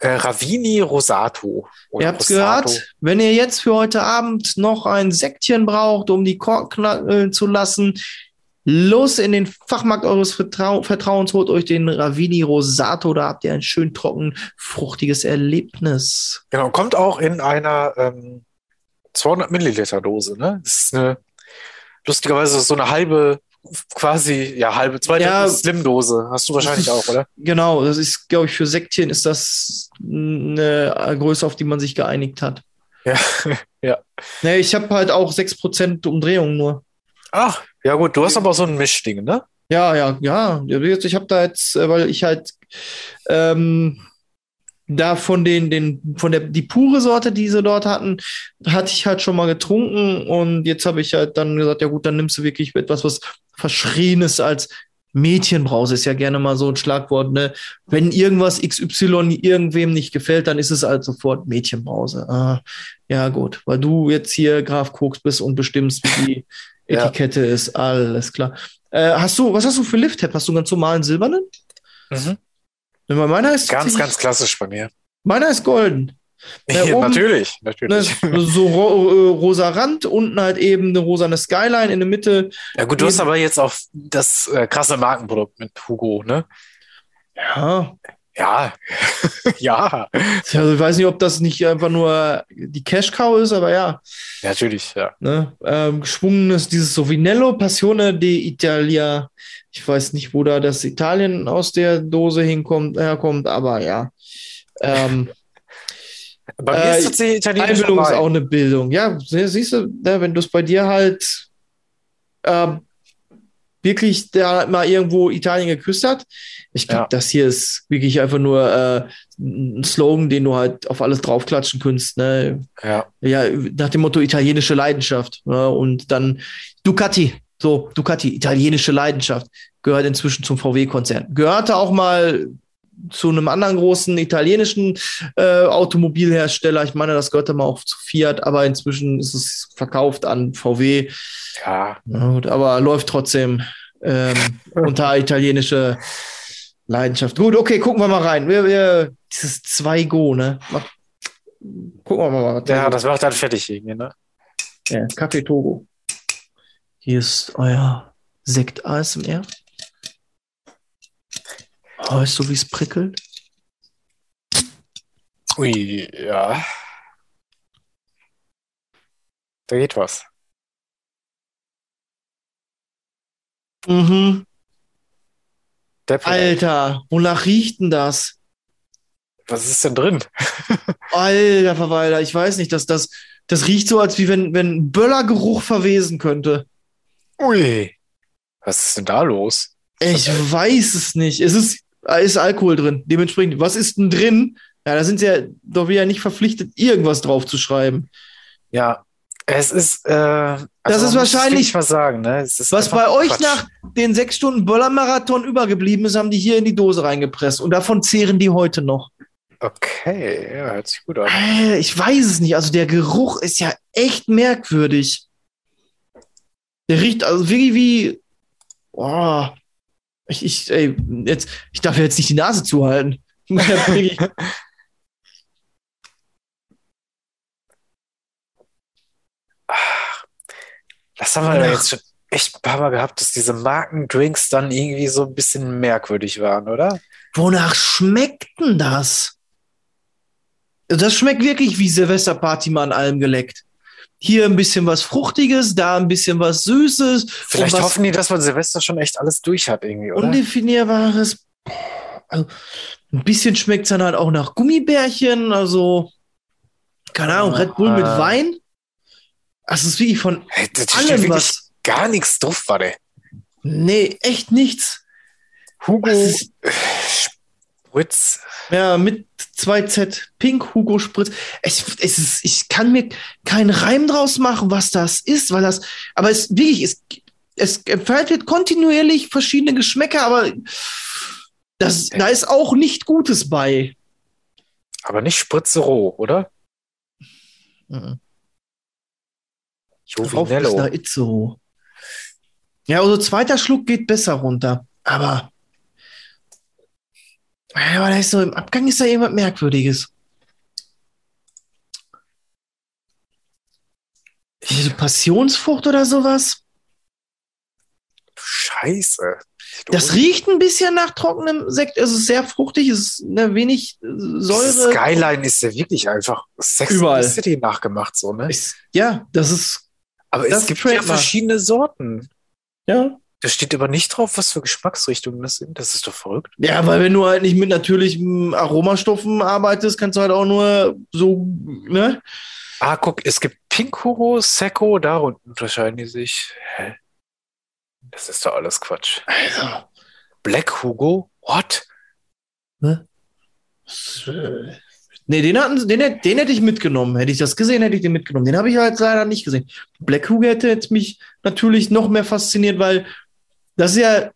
Äh, Ravini Rosato. Ihr Rosato. gehört, wenn ihr jetzt für heute Abend noch ein Sektchen braucht, um die Korken knallen zu lassen, los in den Fachmarkt eures Vertrau Vertrauens, holt euch den Ravini Rosato, da habt ihr ein schön trocken, fruchtiges Erlebnis. Genau, kommt auch in einer ähm, 200 Milliliter Dose, ne? Das ist eine, lustigerweise so eine halbe, quasi, ja, halbe, zweite Ja. Slim-Dose. Hast du wahrscheinlich auch, oder? (laughs) Genau, das ist, glaube ich, für Sektchen ist das eine Größe, auf die man sich geeinigt hat. Ja, (laughs) ja. Nee, ich habe halt auch 6% Umdrehung nur. Ach, ja gut, du hast aber so ein Mischding, ne? Ja, ja, ja. Ich habe da jetzt, äh, weil ich halt ähm, da von den, den, von der die pure Sorte, die sie dort hatten, hatte ich halt schon mal getrunken und jetzt habe ich halt dann gesagt, ja gut, dann nimmst du wirklich etwas, was Verschrienes als Mädchenbrause ist ja gerne mal so ein Schlagwort, ne? Wenn irgendwas XY irgendwem nicht gefällt, dann ist es halt sofort Mädchenbrause. Ah, ja, gut, weil du jetzt hier Graf Koks bist und bestimmst, wie die (laughs) Ja. Etikette ist, alles klar. Äh, hast du, was hast du für Lift-Tab? Hast du einen ganz normalen silbernen? Mhm. Meiner ist Ganz, ganz klassisch bei mir. Meiner ist golden. Ja, (laughs) Ja, oben- natürlich, Ne, natürlich. so ro äh, rosa Rand, unten halt eben eine rosane Skyline in der Mitte. Ja gut, du hast aber jetzt auch das äh, krasse Markenprodukt mit Hugo, ne? Ja, Ja, (laughs) ja, also ich weiß nicht, ob das nicht einfach nur die Cash Cow ist, aber ja. natürlich, ja. Ne? Ähm, geschwungenes, dieses Sovinello Passione di Italia. Ich weiß nicht, wo da das Italien aus der Dose hinkommt, herkommt, aber ja. Ähm, (laughs) Bei mir Äh, ist das die italienische Einbildung ist auch eine Bildung. Ja, sie- siehst du, ne, wenn du es bei dir halt äh, wirklich da mal irgendwo Italien geküsst hat. Ich glaube, Ja. das hier ist wirklich einfach nur äh, ein Slogan, den du halt auf alles draufklatschen kannst. Ne? Ja, Ja, nach dem Motto italienische Leidenschaft. Ne? Und dann Ducati. So, Ducati, italienische Leidenschaft. Gehört inzwischen zum VW-Konzern. Gehörte auch mal zu einem anderen großen italienischen äh, Automobilhersteller. Ich meine, das gehörte mal auch zu Fiat, aber inzwischen ist es verkauft an VW. ja. Gut, aber läuft trotzdem ähm, unter italienische Leidenschaft. Gut, okay, gucken wir mal rein. Wir, wir, dieses 2-Go, ne? Mach, gucken wir mal. was Ja, das macht dann fertig irgendwie, ne? ja, Kaffee Togo. Hier ist euer Sekt ASMR. Weißt du, wie es prickelt? Ui, ja. Da geht was. Mhm. Der Alter, wonach riecht denn das? Was ist denn drin? (laughs) Alter Verweiler, ich weiß nicht, dass das, das riecht so, als wie wenn, wenn Böllergeruch verwesen könnte. Ui. Was ist denn da los? Ich weiß es nicht. Es ist, ist Alkohol drin. Dementsprechend, was ist denn drin? Ja, da sind sie ja doch wieder nicht verpflichtet, irgendwas drauf zu schreiben. Ja, es ist, äh, also Das ist wahrscheinlich- wirklich mal sagen, ne? Ist Was bei euch Quatsch. nach den sechs Stunden Böllermarathon übergeblieben ist, haben die hier in die Dose reingepresst. Und davon zehren die heute noch. Okay, ja, hört sich gut an. Äh, Ich weiß es nicht. Also der Geruch ist ja echt merkwürdig. Der riecht also wirklich wie. Oh, ich, ich, ey, jetzt, ich darf ja jetzt nicht die Nase zuhalten. (laughs) (laughs) Ja, wirklich. Das haben wir ja jetzt schon echt ein paar Mal gehabt, dass diese Markendrinks dann irgendwie so ein bisschen merkwürdig waren, oder? Wonach schmeckt denn das? Das schmeckt wirklich wie Silvesterparty mal an allem geleckt. Hier ein bisschen was Fruchtiges, da ein bisschen was Süßes. Vielleicht was hoffen die, dass man Silvester schon echt alles durch hat irgendwie, oder? Undefinierbares. Also, ein bisschen schmeckt es dann halt auch nach Gummibärchen, also keine Ahnung, Red Bull mit Ah. Wein. Also es ist wirklich von Hey, da steht allem was. gar nichts drauf, warte. Nee, echt nichts. Hugo Das ist- Spritz. Ja, mit 2Z, Pink Hugo Spritz. Ich, es ist, ich kann mir keinen Reim draus machen, was das ist, weil das, aber es wirklich, es, es entfaltet kontinuierlich verschiedene Geschmäcker, aber Das, da ist auch nicht Gutes bei. Aber nicht Spritze roh, oder? Mhm. Rauf bis nach. Itzehoe. Ja, also zweiter Schluck geht besser runter. Aber, aber da ist so, im Abgang ist da irgendwas Merkwürdiges. Diese Passionsfrucht oder sowas? Scheiße. Das riecht ein bisschen nach trockenem Sekt. Es ist sehr fruchtig, es ist ne, wenig äh, Diese Säure. Skyline ist ja wirklich einfach Sex Überall. City nachgemacht, so, ne? Ist, ja, das ist, Aber das es gibt ja verschiedene Sorten. ja. Da steht aber nicht drauf, was für Geschmacksrichtungen das sind. Das ist doch verrückt. Ja, weil wenn du halt nicht mit natürlichen Aromastoffen arbeitest, kannst du halt auch nur so, ne? Ah, guck, es gibt Pink Hugo, Secco, darunter unterscheiden die sich. Hä? Das ist doch alles Quatsch. Also, Black Hugo? What? Nee, den, hatten, den, den hätte ich mitgenommen. Hätte ich das gesehen, hätte ich den mitgenommen. Den habe ich halt leider nicht gesehen. Black Hugo hätte jetzt mich natürlich noch mehr fasziniert, weil das ist ja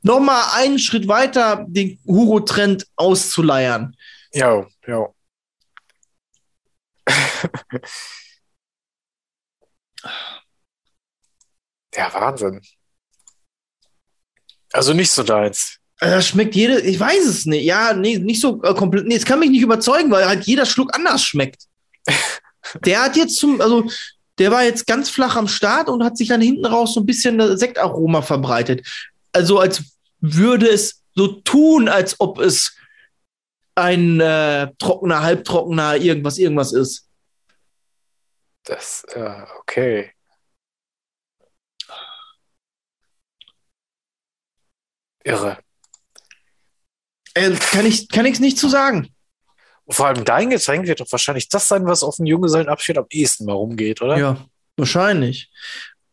noch mal einen Schritt weiter, den Hugo-Trend auszuleiern. Ja, ja. (laughs) ja, Wahnsinn. Also nicht so deins. Also Das schmeckt jede, ich weiß es nicht. Ja, nee, nicht so äh, komplett. Nee, es kann mich nicht überzeugen, weil halt jeder Schluck anders schmeckt. (laughs) Der hat jetzt zum, also der war jetzt ganz flach am Start und hat sich dann hinten raus so ein bisschen Sektaroma verbreitet. Also als würde es so tun, als ob es ein äh, trockener, halbtrockener irgendwas, irgendwas ist. Das, ja, okay. Irre. Äh, kann ich kann ich's nicht zu sagen. Vor allem dein Getränk wird doch wahrscheinlich das sein, was auf den Junggesellenabschied am ehesten mal rumgeht, oder? Ja, wahrscheinlich.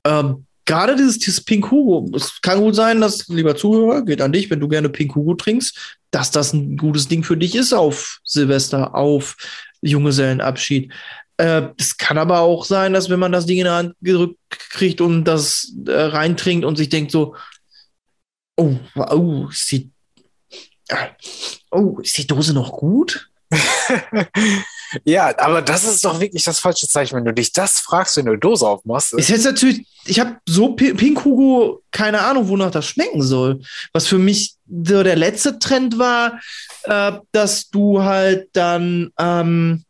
Ähm, Gerade dieses, dieses Pink Hugo, es kann gut sein, dass, lieber Zuhörer, geht an dich, wenn du gerne Pink Hugo trinkst, dass das ein gutes Ding für dich ist auf Silvester, auf Junggesellenabschied. Äh, Es kann aber auch sein, dass wenn man das Ding in der Hand gedrückt kriegt und das äh, reintrinkt und sich denkt so, oh, oh, die, ah, oh, ist die Dose noch gut? (laughs) Ja, aber das ist doch wirklich das falsche Zeichen, wenn du dich das fragst, wenn du eine Dose aufmachst. Ist jetzt natürlich, ich habe so Pi- Pink Hugo, keine Ahnung, wonach das schmecken soll. Was für mich so der letzte Trend war, äh, dass du halt dann ähm,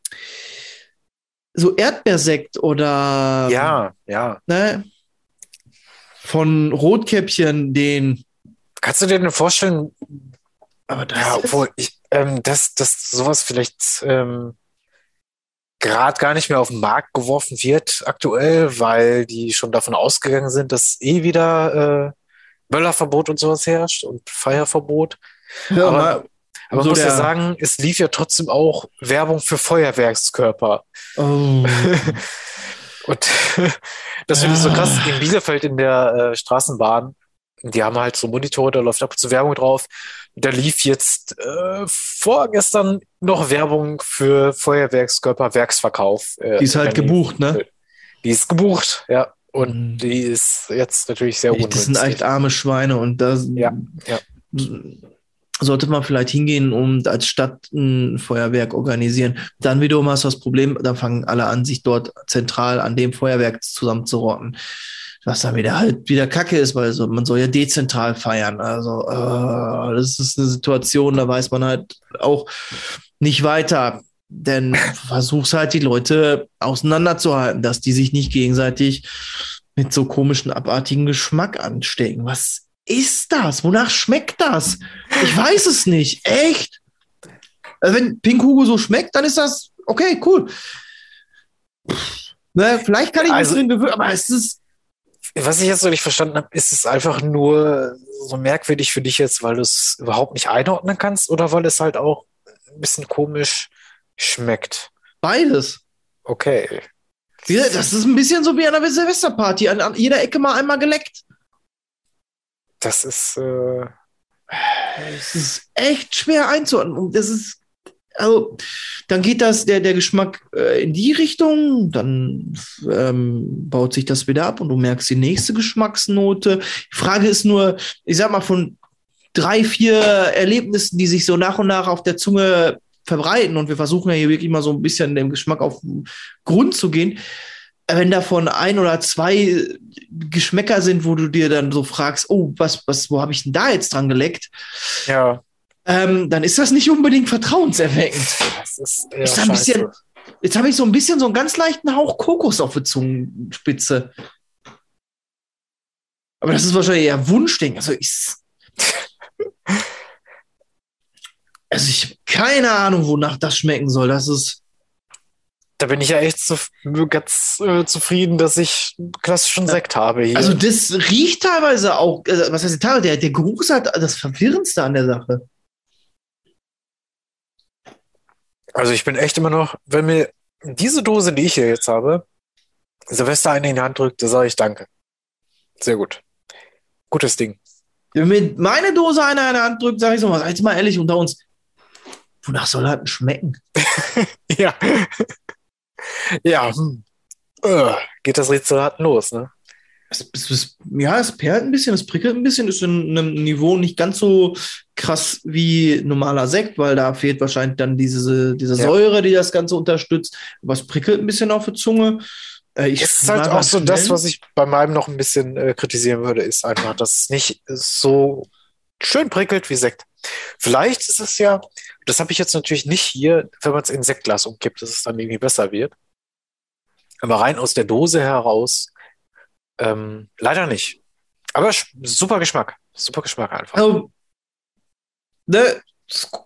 so Erdbeersekt oder ja, ja. ne, von Rotkäppchen den. Kannst du dir denn vorstellen, Aber das ja, obwohl ich, ähm, dass, dass sowas vielleicht ähm, gerade gar nicht mehr auf den Markt geworfen wird aktuell, weil die schon davon ausgegangen sind, dass eh wieder äh, Böllerverbot und sowas herrscht und Feierverbot. Ja, aber- mal- Aber so muss ja sagen, es lief ja trotzdem auch Werbung für Feuerwerkskörper. oh. (laughs) Und (laughs) das finde ich so krass. In Bielefeld in der äh, Straßenbahn, die haben halt so Monitore, da läuft ab und zu Werbung drauf. Da lief jetzt äh, vorgestern noch Werbung für Feuerwerkskörper Werksverkauf. Äh, Die ist halt gebucht, ne? Die ist gebucht, ja. Und Mhm. die ist jetzt natürlich sehr Echt, das sind ungünstig. echt arme Schweine und da Ja, ja. sollte man vielleicht hingehen und als Stadt ein Feuerwerk organisieren. Dann wiederum hast du das Problem, dann fangen alle an, sich dort zentral an dem Feuerwerk zusammenzurotten. Was dann wieder halt wieder Kacke ist, weil so, man soll ja dezentral feiern. Also äh, das ist eine Situation, da weiß man halt auch nicht weiter. Denn versuchst halt die Leute auseinanderzuhalten, dass die sich nicht gegenseitig mit so komischen, abartigen Geschmack anstecken. Was ist das? Wonach schmeckt das? Ich weiß es nicht. Echt? Also wenn Pink Hugo so schmeckt, dann ist das okay, cool. Ne, vielleicht kann ich Also- mich drin gewöhnen, aber es ist Was ich jetzt noch nicht verstanden habe, ist es einfach nur so merkwürdig für dich jetzt, weil du es überhaupt nicht einordnen kannst oder weil es halt auch ein bisschen komisch schmeckt? beides. Okay. Das ist ein bisschen so wie an einer Silvesterparty. An, an jeder Ecke mal einmal geleckt. Das ist, äh, Es ist echt schwer einzuordnen. Das ist, also, dann geht das, der, der Geschmack äh, in die Richtung, dann ähm, baut sich das wieder ab und du merkst die nächste Geschmacksnote. Die Frage ist nur, ich sag mal, von drei, vier Erlebnissen, die sich so nach und nach auf der Zunge verbreiten und wir versuchen ja hier wirklich mal so ein bisschen dem Geschmack auf den Grund zu gehen. Wenn davon ein oder zwei Geschmäcker sind, wo du dir dann so fragst, oh, was, was, wo habe ich denn da jetzt dran geleckt? Ja. Ähm, dann ist das nicht unbedingt vertrauenserweckend. Das ist eher Ist ein bisschen, jetzt habe ich so ein bisschen so einen ganz leichten Hauch Kokos auf der Zungenspitze. Aber das ist wahrscheinlich eher Wunschding. Also ich. (laughs) Also ich habe keine Ahnung, wonach das schmecken soll. Das ist. Da bin ich ja echt zu, ganz äh, zufrieden, dass ich einen klassischen Sekt habe hier. Also das riecht teilweise auch. Also was heißt teilweise? Der, der Geruch ist halt das Verwirrendste an der Sache. Also ich bin echt immer noch, wenn mir diese Dose, die ich hier jetzt habe, Silvester eine in die Hand drückt, da sage ich Danke. Sehr gut. Gutes Ding. Wenn mir meine Dose einer in der Hand drückt, sage ich so mal, jetzt mal ehrlich unter uns. Wonach soll das denn schmecken? (laughs) Ja. ja. Hm. Äh, geht das Rätselraten los, ne? Es, es, es, ja, es perlt ein bisschen, es prickelt ein bisschen, ist in einem Niveau nicht ganz so krass wie normaler Sekt, weil da fehlt wahrscheinlich dann diese, diese Ja. Säure, die das Ganze unterstützt. Aber es prickelt ein bisschen auf der Zunge. Äh, ich Es ist halt auch so das, was ich bei meinem noch ein bisschen äh, kritisieren würde, ist einfach, dass es nicht so schön prickelt wie Sekt. Vielleicht ist es ja, das habe ich jetzt natürlich nicht hier, wenn man es in Sektglas umkippt, dass es dann irgendwie besser wird. Aber rein aus der Dose heraus, ähm, leider nicht. Aber super Geschmack. Super Geschmack einfach. Also, ne,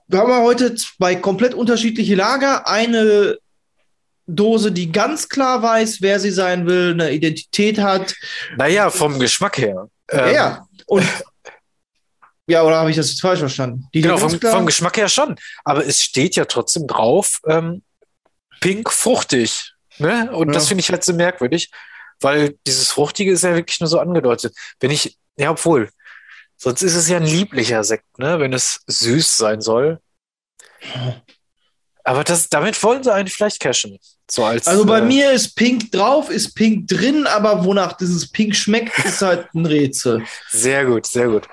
wir haben wir heute zwei komplett unterschiedliche Lager. Eine Dose, die ganz klar weiß, wer sie sein will, eine Identität hat. Naja, vom Geschmack her. Ja, Ähm, ja. Und (laughs) ja, oder habe ich das jetzt falsch verstanden? Die Genau, vom, vom Geschmack her schon. Aber es steht ja trotzdem drauf, ähm, pink fruchtig. Ne? Und Ja. das finde ich halt so merkwürdig, weil dieses Fruchtige ist ja wirklich nur so angedeutet. Wenn ich, ja, obwohl, sonst ist es ja ein lieblicher Sekt, ne? wenn es süß sein soll. Aber das, damit wollen sie eigentlich vielleicht cashen. So als, Also bei äh, mir ist Pink drauf, ist Pink drin, aber wonach dieses Pink schmeckt, ist halt ein Rätsel. Sehr gut, sehr gut.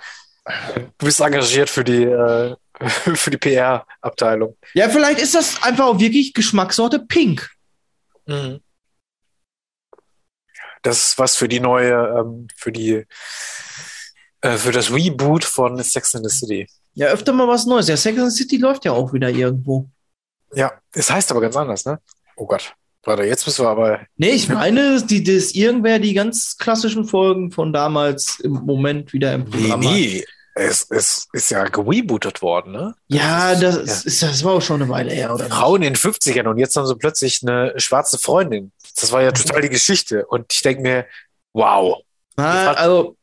Du bist engagiert für die, äh, (laughs) für die PR-Abteilung. Ja, vielleicht ist das einfach auch wirklich Geschmackssorte Pink. Mhm. Das ist was für die neue, ähm, für die, äh, für das Reboot von Sex and the City. Ja, öfter mal was Neues. Ja, Sex and the City läuft ja auch wieder irgendwo. Ja, es heißt aber ganz anders, ne? Oh Gott. Warte, jetzt müssen wir aber. Nee, ich meine, die, das irgendwer die ganz klassischen Folgen von damals im Moment wieder im Nee, Programm hat. nee. Es, es ist ja gerebootet worden, ne? Ja, das, ja. ist, Ist, das war auch schon eine Weile her, oder? Frauen in den 50ern und jetzt haben sie plötzlich eine schwarze Freundin. Das war ja total die Geschichte. Und ich denke mir, wow. Ah, also,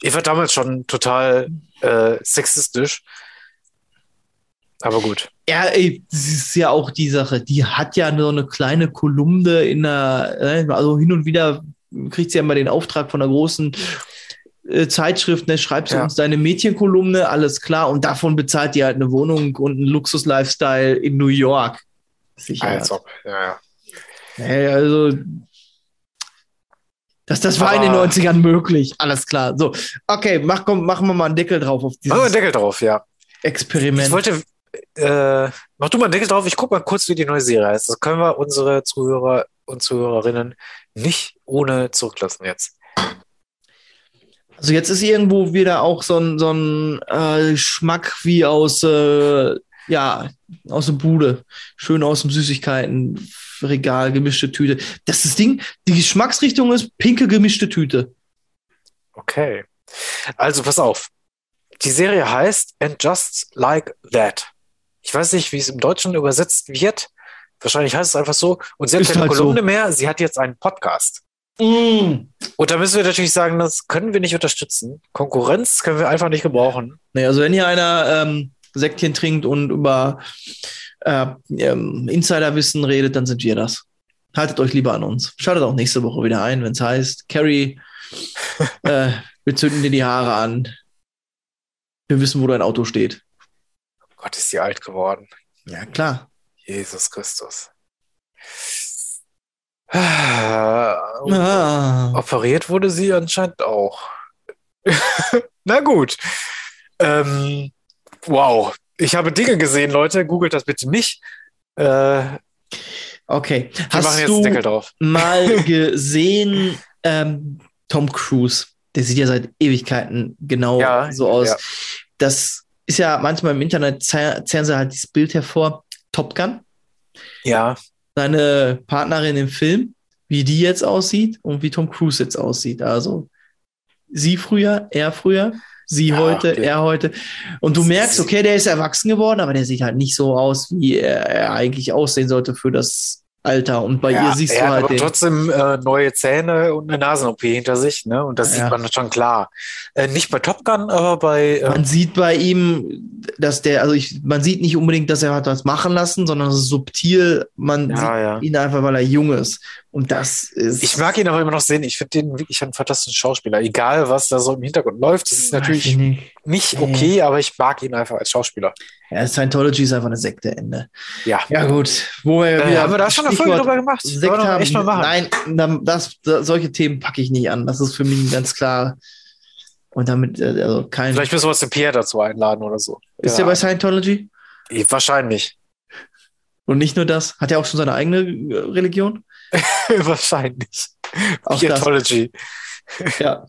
Ich war damals schon total äh, sexistisch. Aber gut. Ja, ey, das ist ja auch die Sache. Die hat ja so eine kleine Kolumne in der, äh, also hin und wieder kriegt sie ja mal den Auftrag von einer großen äh, Zeitschrift, ne, schreibst du Ja. uns deine Mädchenkolumne, alles klar, und davon bezahlt die halt eine Wohnung und einen Luxus-Lifestyle in New York. Sicher. Als ob. Ja, ja. Ey, also, das, das war in den Aber- 90ern möglich, alles klar. So, okay, mach, komm, machen wir mal einen Deckel drauf auf dieses Machen wir einen Deckel drauf, ja. Experiment. Ich wollte, äh, mach du mal einen Deckel drauf, ich guck mal kurz, wie die neue Serie heißt. Das können wir unsere Zuhörer und Zuhörerinnen nicht ohne zurücklassen jetzt. Also jetzt ist irgendwo wieder auch so ein, so ein äh, Schmack wie aus, äh, ja, aus der Bude. Schön aus dem Süßigkeitenregal, gemischte Tüte. Das ist das Ding, die Geschmacksrichtung ist pinke gemischte Tüte. Okay. Also pass auf. Die Serie heißt And Just Like That. Ich weiß nicht, wie es im Deutschen übersetzt wird. Wahrscheinlich heißt es einfach so. Und sie hat Ist keine halt so. Kolumne mehr, sie hat jetzt einen Podcast. Mm. Und da müssen wir natürlich sagen, das können wir nicht unterstützen. Konkurrenz können wir einfach nicht gebrauchen. Nee, also wenn hier einer ähm, Säckchen trinkt und über äh, ähm, Insiderwissen redet, dann sind wir das. Haltet euch lieber an uns. Schaltet auch nächste Woche wieder ein, wenn es heißt, Carrie, (laughs) äh, wir zünden dir die Haare an. Wir wissen, wo dein Auto steht. Gott, ist die alt geworden. Ja, klar. Jesus Christus. Ah, Ah. Operiert wurde sie anscheinend auch. (laughs) Na gut. Ähm, wow. Ich habe Dinge gesehen, Leute. Googelt das bitte nicht. Äh, Okay. Hast du Deckel drauf. (laughs) mal (laughs) gesehen, ähm, Tom Cruise? Der sieht ja seit Ewigkeiten genau Ja, so aus. ja. Das ist ja manchmal im Internet, zer- zerren sie halt dieses Bild hervor. Top Gun, Ja. Seine Partnerin im Film, wie die jetzt aussieht und wie Tom Cruise jetzt aussieht. Also sie früher, er früher, sie Ja, heute, okay. er heute. Und du merkst, okay, der ist erwachsen geworden, aber der sieht halt nicht so aus, wie er, er eigentlich aussehen sollte für das Alter. Und bei ja, ihr siehst du halt aber den. trotzdem äh, neue Zähne und eine Nasen-OP hinter sich, ne? Und das Ja. sieht man schon klar. Äh, nicht bei Top Gun, aber bei äh, Man sieht bei ihm, dass der, also ich, man sieht nicht unbedingt, dass er hat was machen lassen, sondern es ist subtil. Man Ja, sieht ihn einfach, weil er jung ist. Und das ist. Ich mag ihn aber immer noch sehen. Ich finde den wirklich einen fantastischen Schauspieler. Egal, was da so im Hintergrund läuft. Das ist natürlich nicht. nicht okay, aber ich mag ihn einfach als Schauspieler. Ja, Scientology ist einfach eine Sekte, Ende. Ja. Ja, gut. Wo wir Äh, haben wir da schon eine Folge drüber gemacht? Sekt Sollen wir haben. echt mal machen. Nein, das, das, solche Themen packe ich nicht an. Das ist für mich ganz klar. Und damit, äh, also kein. Vielleicht müssen wir uns den Pierre dazu einladen oder so. ist ja. der bei Scientology? Wahrscheinlich. Und nicht nur das. Hat er auch schon seine eigene äh, Religion? (laughs) Wahrscheinlich. Auch das. Scientology. Ja.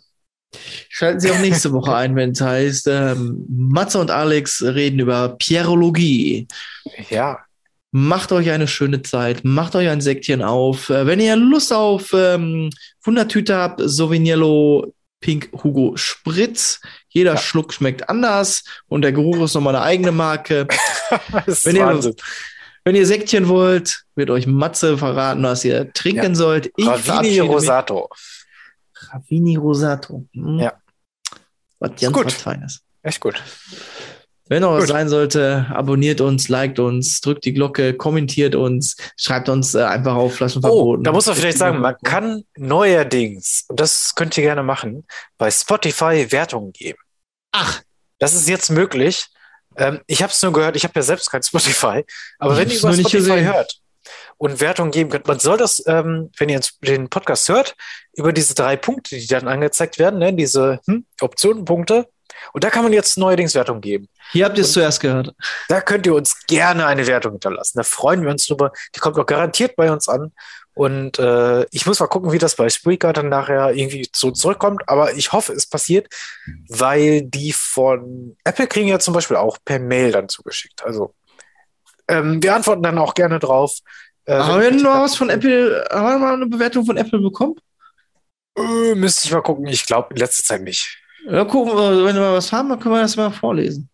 Schalten Sie auch nächste Woche ein, wenn es heißt, ähm, Matze und Alex reden über Pierologie. Ja. Macht euch eine schöne Zeit, macht euch ein Säckchen auf. Äh, wenn ihr Lust auf ähm, Wundertüte habt, Sauvignon Pink Hugo Spritz. Jeder Schluck schmeckt anders und der Geruch ist nochmal eine eigene Marke. (laughs) Das ist Wenn ihr-. Wenn ihr Säckchen wollt, wird euch Matze verraten, was ihr trinken Ja. sollt. Ich Ravini verabschiede mich. Rosato. Ravini Rosato. Hm. Ja. Was ganz gut. was Feines. Echt gut. Wenn noch was Gut. sein sollte, abonniert uns, liked uns, drückt die Glocke, kommentiert uns, schreibt uns äh, einfach auf Flaschen Oh, da muss man vielleicht sagen, man kann neuerdings, und das könnt ihr gerne machen, bei Spotify Wertungen geben. Ach. Das ist jetzt möglich. Ähm, ich habe es nur gehört, ich habe ja selbst kein (laughs) Spotify, aber Ich wenn ihr über Spotify gesehen. hört und Wertungen geben könnt, man soll das, ähm, wenn ihr den Podcast hört, über diese drei Punkte, die dann angezeigt werden, ne, diese hm, Optionenpunkte, und da kann man jetzt neuerdings Wertungen geben. Hier habt ihr es zuerst gehört. Da könnt ihr uns gerne eine Wertung hinterlassen. Da freuen wir uns drüber. Die kommt auch garantiert bei uns an. Und äh, ich muss mal gucken, wie das bei Spreaker dann nachher irgendwie so zurückkommt. Aber ich hoffe, es passiert, weil die von Apple kriegen ja zum Beispiel auch per Mail dann zugeschickt. Also ähm, wir antworten dann auch gerne drauf. Äh, Haben wir denn noch was von Apple, haben wir mal eine Bewertung von Apple bekommen? Äh, müsste ich mal gucken. Ich glaube, in letzter Zeit nicht. Ja, gucken wir, wenn wir was haben, dann können wir das mal vorlesen.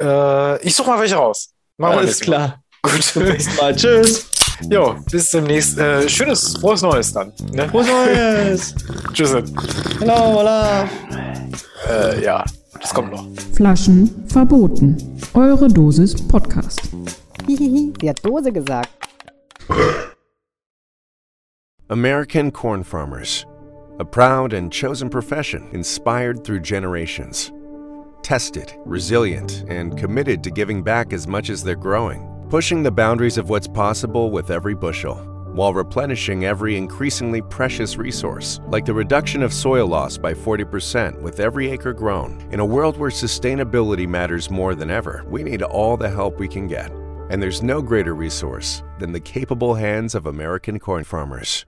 Äh, ich suche mal welche raus. Machen Alles klar. Gut. Bis zum nächsten Mal. Tschüss. Jo, bis demnächst. Äh, schönes, frohes Neues dann. Ne? Frohes Neues. (laughs) Tschüss. Hello, hola. Äh, ja, das kommt noch. Flaschen verboten. Eure Dosis Podcast. Hihihi, sie hat Dose gesagt. American corn farmers. A proud and chosen profession inspired through generations. Tested, resilient, and committed to giving back as much as they're growing, pushing the boundaries of what's possible with every bushel, while replenishing every increasingly precious resource, like the reduction of soil loss by 40% with every acre grown. In a world where sustainability matters more than ever, we need all the help we can get. And there's no greater resource than the capable hands of American corn farmers.